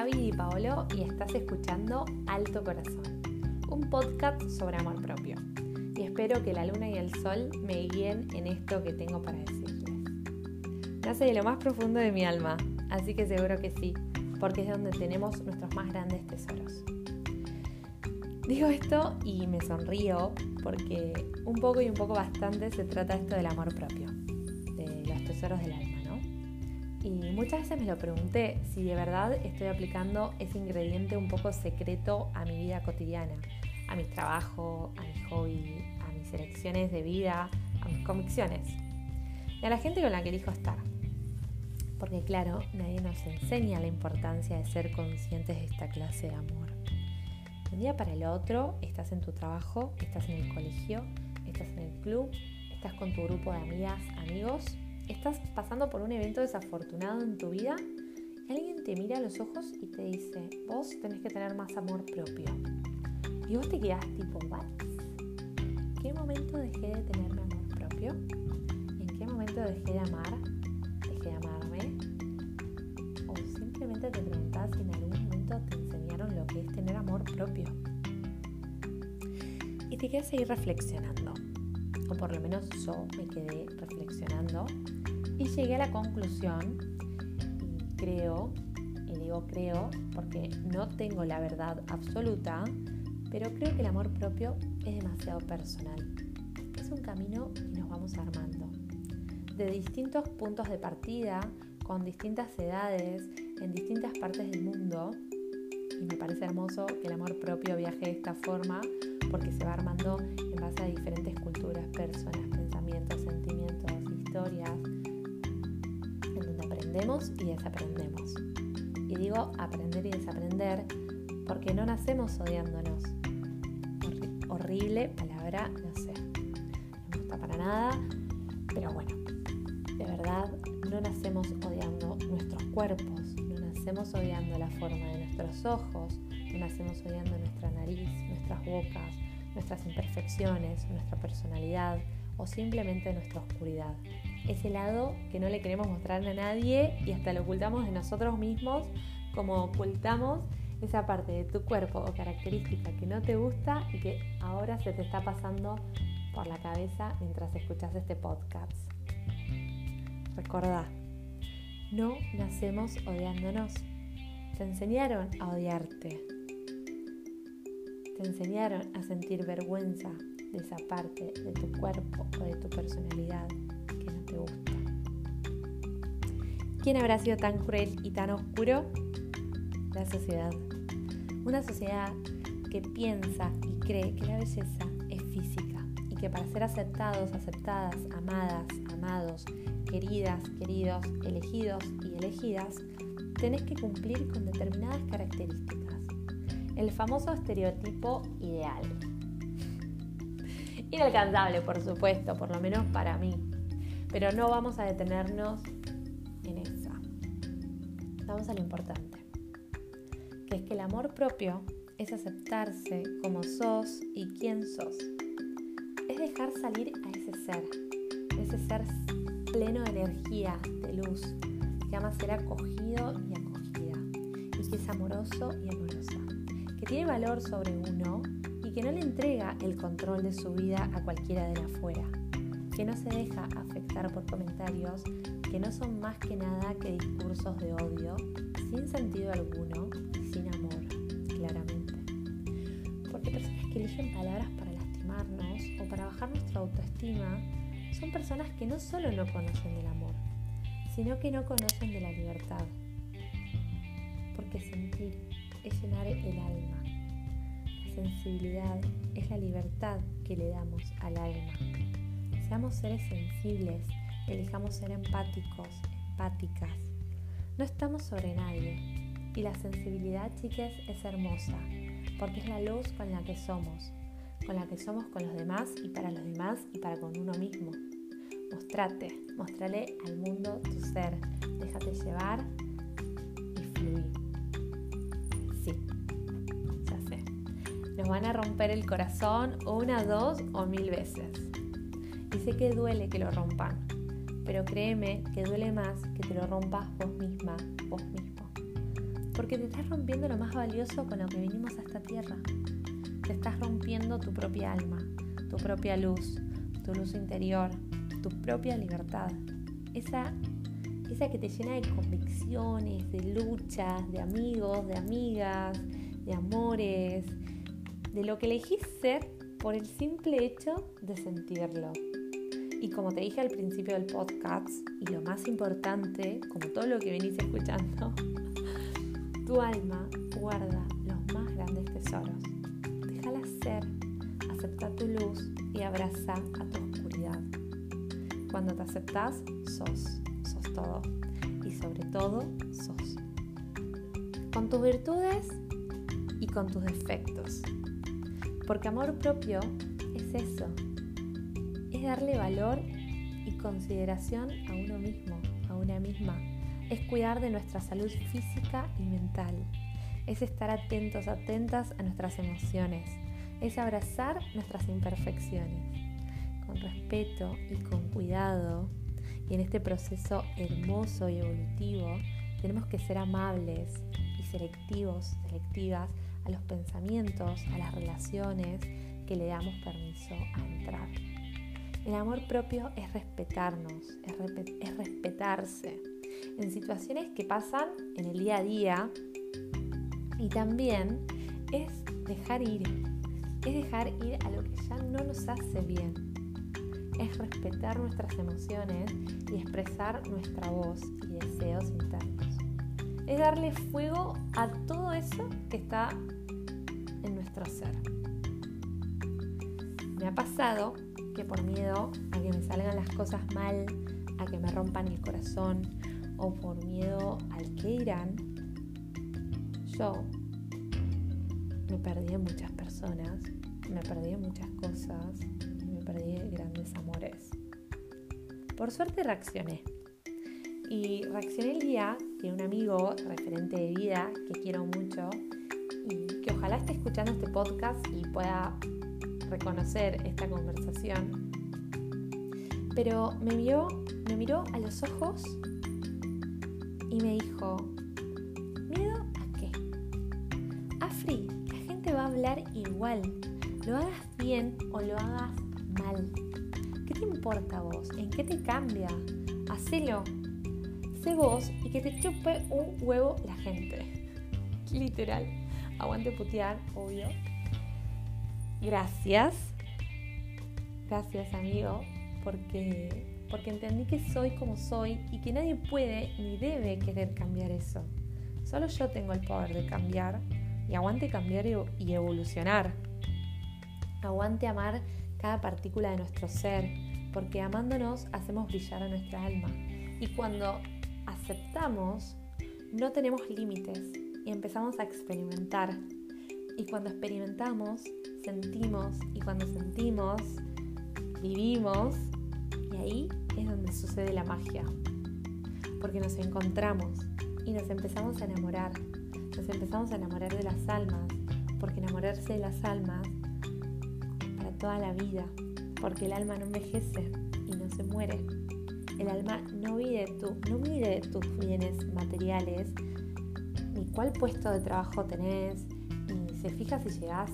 Gaby Di Paolo y estás escuchando Alto Corazón, un podcast sobre amor propio. Y espero que la luna y el sol me guíen en esto que tengo para decirles. Nace de lo más profundo de mi alma, así que seguro que sí, porque es donde tenemos nuestros más grandes tesoros. Digo esto y me sonrío porque un poco y un poco bastante se trata esto del amor propio, de los tesoros del alma. Y muchas veces me lo pregunté si de verdad estoy aplicando ese ingrediente un poco secreto a mi vida cotidiana, a mi trabajo, a mi hobby, a mis elecciones de vida, a mis convicciones y a la gente con la que elijo estar. Porque claro, nadie nos enseña la importancia de ser conscientes de esta clase de amor. Un día para el otro estás en tu trabajo, estás en el colegio, estás en el club, estás con tu grupo de amigas, amigos estás pasando por un evento desafortunado en tu vida y alguien te mira a los ojos y te dice, vos tenés que tener más amor propio. Y vos te quedás tipo, ¿what? ¿En qué momento dejé de tener mi amor propio? ¿En qué momento dejé de amar? ¿Dejé de amarme? O simplemente te preguntás si en algún momento te enseñaron lo que es tener amor propio. Y te quedas ahí reflexionando. O por lo menos yo me quedé reflexionando y llegué a la conclusión, y creo, y digo creo porque no tengo la verdad absoluta, pero creo que el amor propio es demasiado personal. Es un camino que nos vamos armando. De distintos puntos de partida, con distintas edades, en distintas partes del mundo. Y me parece hermoso que el amor propio viaje de esta forma porque se va armando en base a diferentes culturas, personas, pensamientos, sentimientos, historias, aprendemos y desaprendemos. Y digo aprender y desaprender porque no nacemos odiándonos. horrible palabra, no sé. No me gusta para nada, pero bueno, de verdad no nacemos odiando nuestros cuerpos, no nacemos odiando la forma de nuestros ojos, no nacemos odiando nuestra nariz, nuestras bocas, nuestras imperfecciones, nuestra personalidad o simplemente nuestra oscuridad ese lado que no le queremos mostrar a nadie y hasta lo ocultamos de nosotros mismos, como ocultamos esa parte de tu cuerpo o característica que no te gusta y que ahora se te está pasando por la cabeza mientras escuchas este podcast. Recordá, no nacemos odiándonos. Te enseñaron a odiarte. Te enseñaron a sentir vergüenza de esa parte de tu cuerpo o de tu personalidad ¿Quién habrá sido tan cruel y tan oscuro? La sociedad. Una sociedad que piensa y cree que la belleza es física y que para ser aceptados, aceptadas, amadas, amados, queridas, queridos, elegidos y elegidas, tenés que cumplir con determinadas características. El famoso estereotipo ideal. Inalcanzable, por supuesto, por lo menos para mí. Pero no vamos a detenernos. Vamos a lo importante, que es que el amor propio es aceptarse como sos y quién sos. Es dejar salir a ese ser, ese ser pleno de energía, de luz, que ama ser acogido y acogida, y que es amoroso y amorosa, que tiene valor sobre uno y que no le entrega el control de su vida a cualquiera de afuera que no se deja afectar por comentarios que no son más que nada que discursos de odio, sin sentido alguno y sin amor, claramente. Porque personas que eligen palabras para lastimarnos o para bajar nuestra autoestima son personas que no solo no conocen del amor, sino que no conocen de la libertad. Porque sentir es llenar el alma. La sensibilidad es la libertad que le damos al alma. Seamos seres sensibles, elijamos ser empáticos, empáticas. No estamos sobre nadie. Y la sensibilidad, chicas, es hermosa, porque es la luz con la que somos, con la que somos con los demás y para los demás y para con uno mismo. Mostrate, mostrale al mundo tu ser, déjate llevar y fluir. Sí, ya sé. Nos van a romper el corazón una, dos o mil veces y sé que duele que lo rompan, pero créeme que duele más que te lo rompas vos misma, vos mismo. Porque te estás rompiendo lo más valioso con lo que vinimos a esta tierra. Te estás rompiendo tu propia alma, tu propia luz, tu luz interior, tu propia libertad. Esa, esa que te llena de convicciones, de luchas, de amigos, de amigas, de amores, de lo que elegís ser por el simple hecho de sentirlo. Y como te dije al principio del podcast, y lo más importante, como todo lo que venís escuchando, tu alma guarda los más grandes tesoros. Déjala ser, acepta tu luz y abraza a tu oscuridad. Cuando te aceptas, sos, sos todo. Y sobre todo, sos. Con tus virtudes y con tus defectos. Porque amor propio es eso, es darle valor y consideración a uno mismo, a una misma. Es cuidar de nuestra salud física y mental. Es estar atentos, atentas a nuestras emociones. Es abrazar nuestras imperfecciones. Con respeto y con cuidado. Y en este proceso hermoso y evolutivo tenemos que ser amables y selectivos, selectivas a los pensamientos, a las relaciones que le damos permiso a entrar. El amor propio es respetarnos, es, respetarse en situaciones que pasan en el día a día y también es dejar ir, es dejar ir a lo que ya no nos hace bien, es respetar nuestras emociones y expresar nuestra voz y deseos internos. Es darle fuego a todo eso que está en nuestro ser. Me ha pasado que por miedo a que me salgan las cosas mal, a que me rompan el corazón o por miedo al que irán, yo me perdí en muchas personas, me perdí en muchas cosas me perdí en grandes amores. Por suerte reaccioné. Y reaccioné el día que un amigo referente de vida que quiero mucho y que ojalá esté escuchando este podcast y pueda reconocer esta conversación, pero me miró, me miró a los ojos y me dijo, ¿miedo a qué? Afri, la gente va a hablar igual, lo hagas bien o lo hagas mal. ¿Qué te importa a vos? ¿En qué te cambia? Hacelo. Sé vos y que te chupe un huevo la gente. Literal. Aguante putear, obvio. Gracias. Gracias, amigo, porque, porque entendí que soy como soy y que nadie puede ni debe querer cambiar eso. Solo yo tengo el poder de cambiar y aguante cambiar y evolucionar. Aguante amar cada partícula de nuestro ser, porque amándonos hacemos brillar a nuestra alma. Y cuando aceptamos, no tenemos límites y empezamos a experimentar. Y cuando experimentamos, sentimos y cuando sentimos, vivimos y ahí es donde sucede la magia. Porque nos encontramos y nos empezamos a enamorar. Nos empezamos a enamorar de las almas. Porque enamorarse de las almas para toda la vida. Porque el alma no envejece y no se muere. El alma no mide, tu, no mide tus bienes materiales, ni cuál puesto de trabajo tenés, se fija si llegás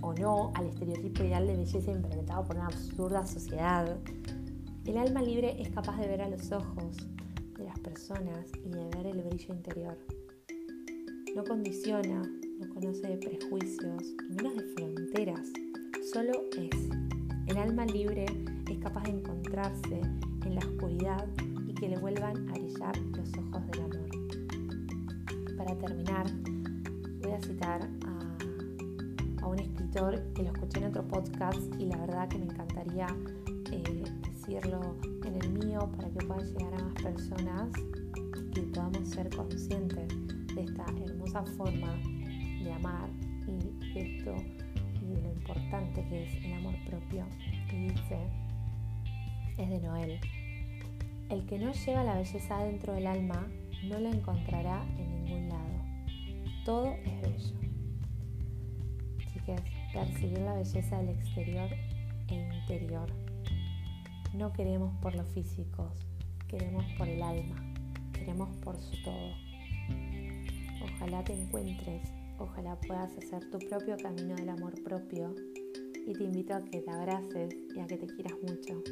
o no al estereotipo ideal de belleza implementado por una absurda sociedad. El alma libre es capaz de ver a los ojos de las personas y de ver el brillo interior. No condiciona, no conoce de prejuicios y menos de fronteras, solo es. El alma libre es capaz de encontrarse en la oscuridad y que le vuelvan a brillar los ojos del amor. Para terminar, a citar a un escritor que lo escuché en otro podcast y la verdad que me encantaría eh, decirlo en el mío para que puedan llegar a más personas y podamos ser conscientes de esta hermosa forma de amar y esto y de lo importante que es el amor propio. Y dice, es de Noel, el que no lleva la belleza dentro del alma no la encontrará en ningún. Todo es bello es percibir la belleza del exterior e interior. No queremos por los físicos, queremos por el alma, queremos por su todo. ojalá te encuentres, ojalá puedas hacer tu propio camino del amor propio y te invito a que te abraces y a que te quieras mucho,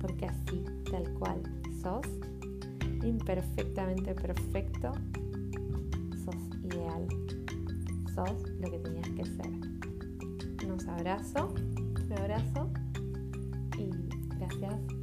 porque así, tal cual sos, imperfectamente perfecto, sos ideal. Sos lo que tenías que ser. Nos abrazo, un abrazo y gracias